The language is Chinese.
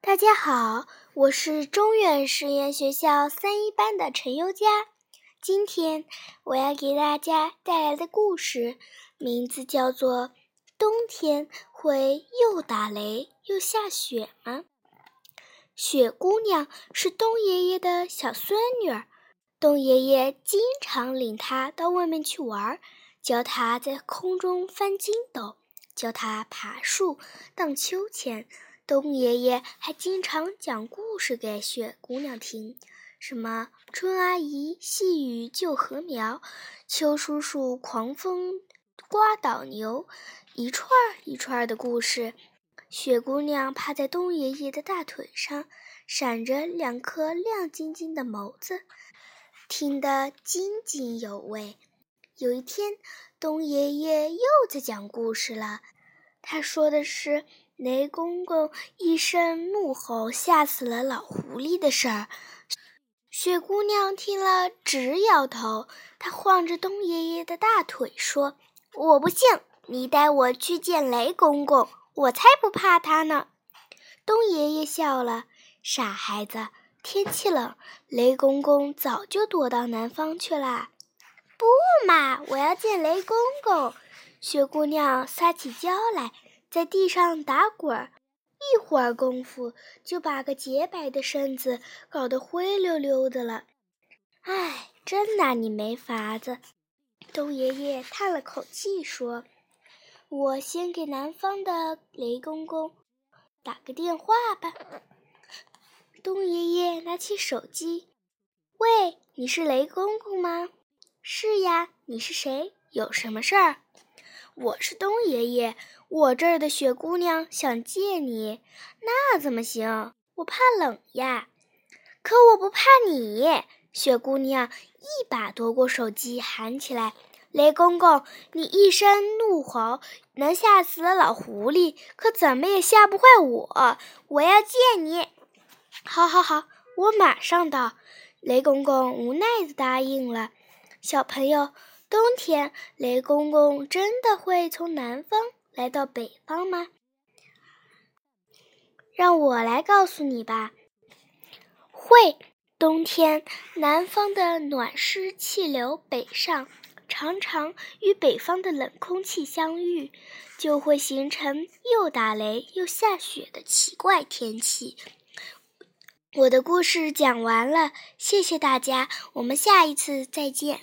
大家好，我是中远实验学校三一班的陈优佳。今天我要给大家带来的故事名字叫做《冬天会又打雷又下雪吗》。雪姑娘是冬爷爷的小孙女儿，冬爷爷经常领她到外面去玩，教她在空中翻筋斗，教她爬树、荡秋千。冬爷爷还经常讲故事给雪姑娘听，什么春阿姨细雨救禾苗，秋叔叔狂风刮倒牛，一串一串的故事。雪姑娘趴在冬爷爷的大腿上，闪着两颗亮晶晶的眸子，听得津津有味。有一天，冬爷爷又在讲故事了，他说的是。雷公公一声怒吼，吓死了老狐狸的事儿。雪姑娘听了直摇头，她晃着冬爷爷的大腿说：“我不信，你带我去见雷公公，我才不怕他呢。”冬爷爷笑了：“傻孩子，天气冷，雷公公早就躲到南方去了。”不嘛，我要见雷公公。雪姑娘撒起娇来。在地上打滚儿，一会儿功夫就把个洁白的身子搞得灰溜溜的了。唉，真拿你没法子。冬爷爷叹了口气说：“我先给南方的雷公公打个电话吧。”冬爷爷拿起手机：“喂，你是雷公公吗？”“是呀，你是谁？有什么事儿？”我是冬爷爷，我这儿的雪姑娘想见你，那怎么行？我怕冷呀。可我不怕你，雪姑娘一把夺过手机，喊起来：“雷公公，你一声怒吼能吓死老狐狸，可怎么也吓不坏我。我要见你。”好，好，好，我马上到。雷公公无奈地答应了。小朋友。冬天，雷公公真的会从南方来到北方吗？让我来告诉你吧。会，冬天南方的暖湿气流北上，常常与北方的冷空气相遇，就会形成又打雷又下雪的奇怪天气。我的故事讲完了，谢谢大家，我们下一次再见。